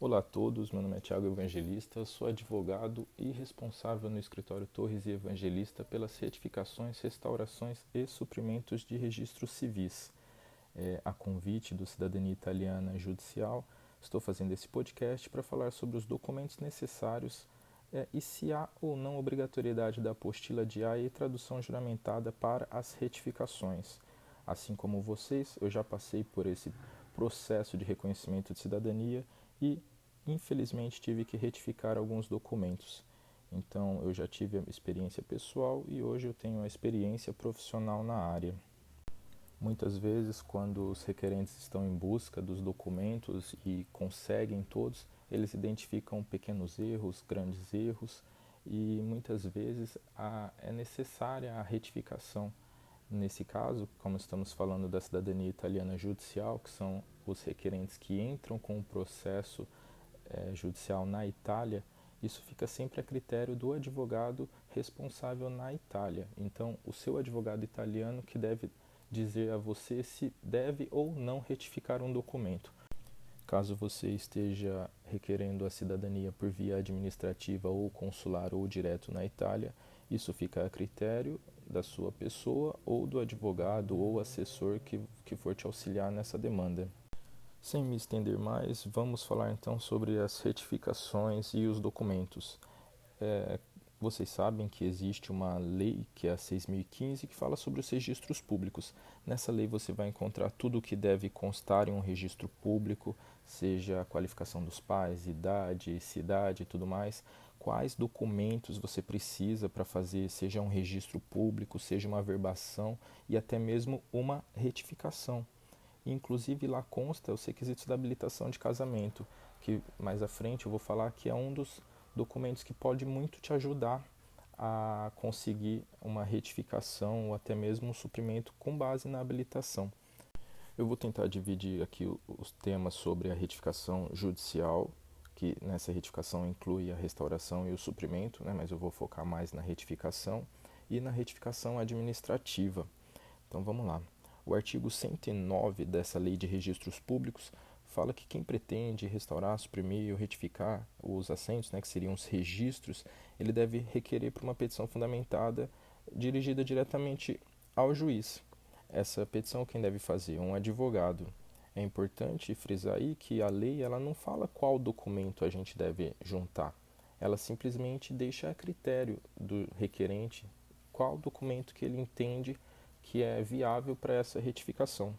Olá a todos, meu nome é Tiago Evangelista, sou advogado e responsável no escritório Torres e Evangelista pelas retificações, restaurações e suprimentos de registros civis. É, a convite do Cidadania Italiana Judicial, estou fazendo esse podcast para falar sobre os documentos necessários é, e se há ou não obrigatoriedade da apostila de AIA e tradução juramentada para as retificações. Assim como vocês, eu já passei por esse processo de reconhecimento de cidadania e infelizmente tive que retificar alguns documentos. Então eu já tive a experiência pessoal e hoje eu tenho a experiência profissional na área. Muitas vezes, quando os requerentes estão em busca dos documentos e conseguem todos, eles identificam pequenos erros, grandes erros e muitas vezes a, é necessária a retificação. Nesse caso, como estamos falando da cidadania italiana judicial, que são os requerentes que entram com o processo é, judicial na Itália, isso fica sempre a critério do advogado responsável na Itália. Então, o seu advogado italiano que deve dizer a você se deve ou não retificar um documento. Caso você esteja requerendo a cidadania por via administrativa ou consular ou direto na Itália, isso fica a critério da sua pessoa ou do advogado ou assessor que, que for te auxiliar nessa demanda. Sem me estender mais, vamos falar então sobre as retificações e os documentos. É, vocês sabem que existe uma lei, que é a 6015, que fala sobre os registros públicos. Nessa lei você vai encontrar tudo o que deve constar em um registro público, seja a qualificação dos pais, idade, cidade e tudo mais. Quais documentos você precisa para fazer, seja um registro público, seja uma verbação e até mesmo uma retificação. Inclusive lá consta os requisitos da habilitação de casamento, que mais à frente eu vou falar que é um dos documentos que pode muito te ajudar a conseguir uma retificação ou até mesmo um suprimento com base na habilitação. Eu vou tentar dividir aqui os temas sobre a retificação judicial, que nessa retificação inclui a restauração e o suprimento, né, mas eu vou focar mais na retificação e na retificação administrativa. Então vamos lá. O artigo 109 dessa Lei de Registros Públicos fala que quem pretende restaurar, suprimir ou retificar os assentos, né, que seriam os registros, ele deve requerer por uma petição fundamentada dirigida diretamente ao juiz. Essa petição quem deve fazer? Um advogado. É importante frisar aí que a lei ela não fala qual documento a gente deve juntar. Ela simplesmente deixa a critério do requerente qual documento que ele entende que é viável para essa retificação.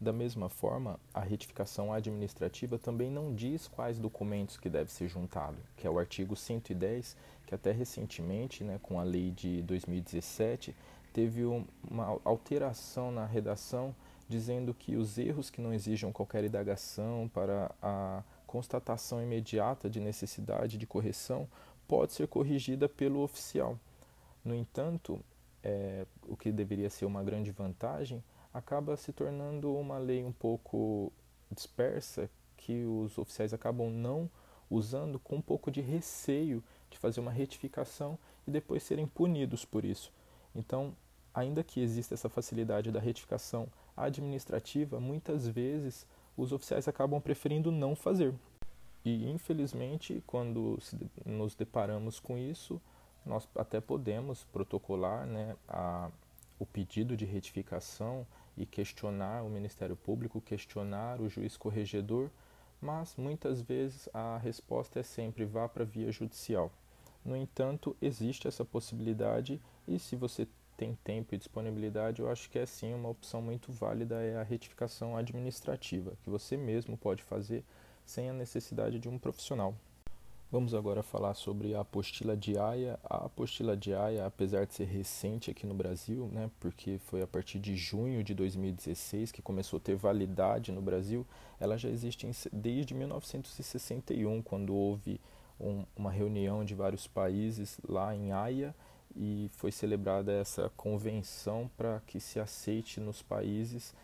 Da mesma forma, a retificação administrativa também não diz quais documentos que deve ser juntado, que é o artigo 110, que até recentemente, né, com a lei de 2017, teve uma alteração na redação dizendo que os erros que não exijam qualquer indagação para a constatação imediata de necessidade de correção pode ser corrigida pelo oficial. No entanto, é, o que deveria ser uma grande vantagem, acaba se tornando uma lei um pouco dispersa que os oficiais acabam não usando com um pouco de receio de fazer uma retificação e depois serem punidos por isso. Então, ainda que exista essa facilidade da retificação administrativa, muitas vezes os oficiais acabam preferindo não fazer. E infelizmente, quando nos deparamos com isso, nós até podemos protocolar né, a, o pedido de retificação e questionar o Ministério Público, questionar o juiz corregedor, mas muitas vezes a resposta é sempre vá para a via judicial. No entanto, existe essa possibilidade e se você tem tempo e disponibilidade, eu acho que é sim uma opção muito válida é a retificação administrativa, que você mesmo pode fazer sem a necessidade de um profissional. Vamos agora falar sobre a apostila de Haia. A apostila de Haia, apesar de ser recente aqui no Brasil, né, porque foi a partir de junho de 2016 que começou a ter validade no Brasil, ela já existe desde 1961, quando houve um, uma reunião de vários países lá em Haia e foi celebrada essa convenção para que se aceite nos países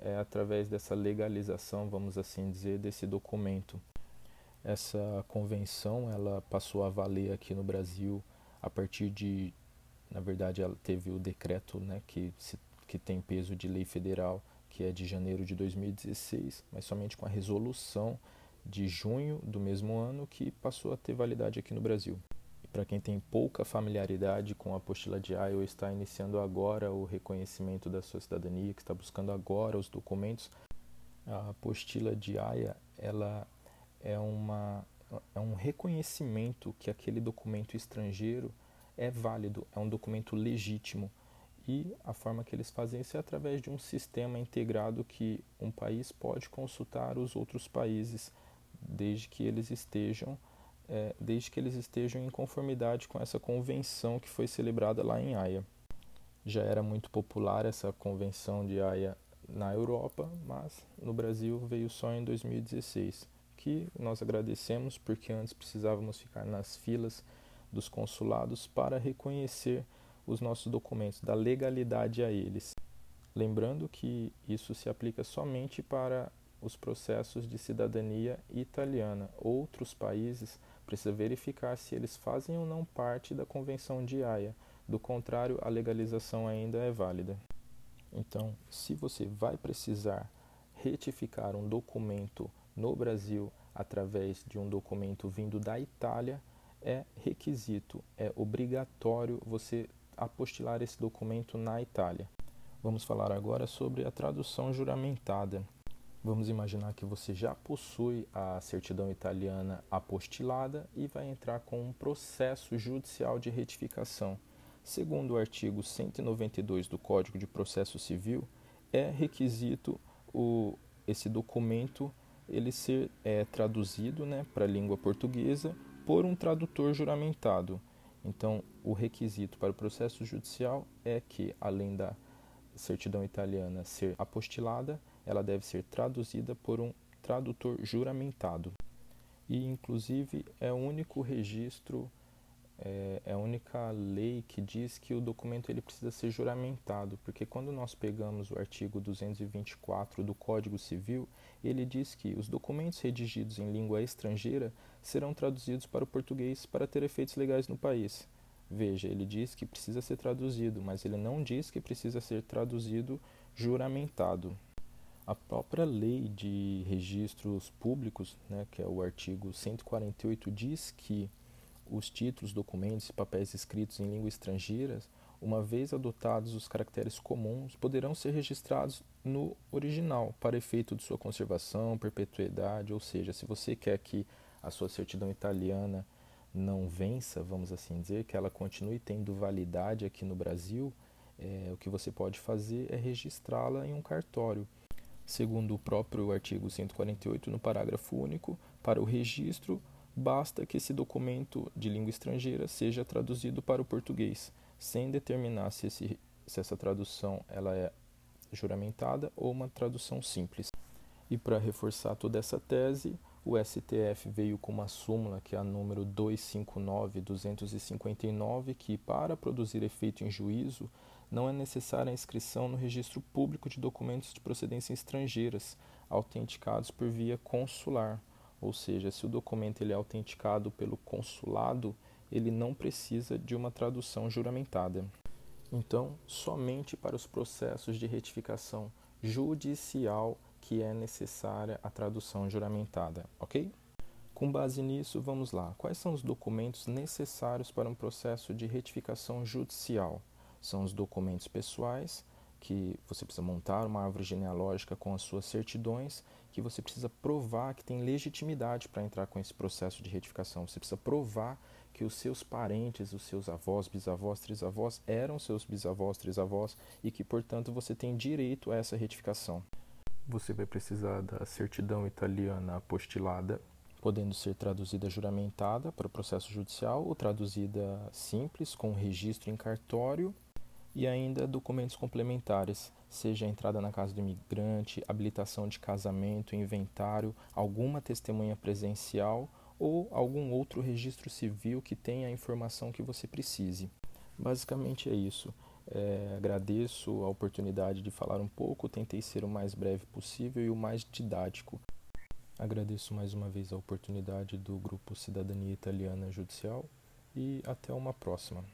é, através dessa legalização, vamos assim dizer, desse documento. Essa convenção ela passou a valer aqui no Brasil a partir de, na verdade, ela teve o decreto, né, que se, que tem peso de lei federal, que é de janeiro de 2016, mas somente com a resolução de junho do mesmo ano que passou a ter validade aqui no Brasil. Para quem tem pouca familiaridade com a apostila de ou está iniciando agora o reconhecimento da sua cidadania, que está buscando agora os documentos, a apostila de Haia ela é, uma, é um reconhecimento que aquele documento estrangeiro é válido, é um documento legítimo. E a forma que eles fazem isso é através de um sistema integrado que um país pode consultar os outros países desde que eles estejam é, desde que eles estejam em conformidade com essa convenção que foi celebrada lá em Haia. Já era muito popular essa convenção de Haia na Europa, mas no Brasil veio só em 2016, que nós agradecemos porque antes precisávamos ficar nas filas dos consulados para reconhecer os nossos documentos, da legalidade a eles. Lembrando que isso se aplica somente para os processos de cidadania italiana. Outros países precisam verificar se eles fazem ou não parte da Convenção de Haia. Do contrário, a legalização ainda é válida. Então, se você vai precisar retificar um documento no Brasil através de um documento vindo da Itália, é requisito, é obrigatório você apostilar esse documento na Itália. Vamos falar agora sobre a tradução juramentada. Vamos imaginar que você já possui a certidão italiana apostilada e vai entrar com um processo judicial de retificação. Segundo o artigo 192 do Código de Processo Civil, é requisito o, esse documento ele ser é, traduzido né, para a língua portuguesa por um tradutor juramentado. Então, o requisito para o processo judicial é que, além da certidão italiana ser apostilada, ela deve ser traduzida por um tradutor juramentado. E, inclusive, é o único registro é, é, a única lei que diz que o documento ele precisa ser juramentado, porque quando nós pegamos o artigo 224 do Código Civil, ele diz que os documentos redigidos em língua estrangeira serão traduzidos para o português para ter efeitos legais no país. Veja, ele diz que precisa ser traduzido, mas ele não diz que precisa ser traduzido juramentado. A própria lei de registros públicos, né, que é o artigo 148, diz que os títulos, documentos e papéis escritos em língua estrangeira, uma vez adotados os caracteres comuns, poderão ser registrados no original para efeito de sua conservação, perpetuidade, ou seja, se você quer que a sua certidão italiana não vença, vamos assim dizer, que ela continue tendo validade aqui no Brasil, é, o que você pode fazer é registrá-la em um cartório. Segundo o próprio artigo 148, no parágrafo único, para o registro basta que esse documento de língua estrangeira seja traduzido para o português, sem determinar se, esse, se essa tradução ela é juramentada ou uma tradução simples. E para reforçar toda essa tese, o STF veio com uma súmula, que é a número 259-259, que para produzir efeito em juízo não é necessária a inscrição no registro público de documentos de procedência estrangeiras, autenticados por via consular. Ou seja, se o documento ele é autenticado pelo consulado, ele não precisa de uma tradução juramentada. Então, somente para os processos de retificação judicial que é necessária a tradução juramentada, ok? Com base nisso, vamos lá. Quais são os documentos necessários para um processo de retificação judicial? São os documentos pessoais, que você precisa montar uma árvore genealógica com as suas certidões, que você precisa provar que tem legitimidade para entrar com esse processo de retificação. Você precisa provar que os seus parentes, os seus avós, bisavós, trisavós eram seus bisavós, trisavós e que, portanto, você tem direito a essa retificação. Você vai precisar da certidão italiana apostilada, podendo ser traduzida juramentada para o processo judicial ou traduzida simples com registro em cartório e ainda documentos complementares, seja entrada na casa do imigrante, habilitação de casamento, inventário, alguma testemunha presencial ou algum outro registro civil que tenha a informação que você precise. Basicamente é isso. É, agradeço a oportunidade de falar um pouco, tentei ser o mais breve possível e o mais didático. Agradeço mais uma vez a oportunidade do Grupo Cidadania Italiana Judicial e até uma próxima.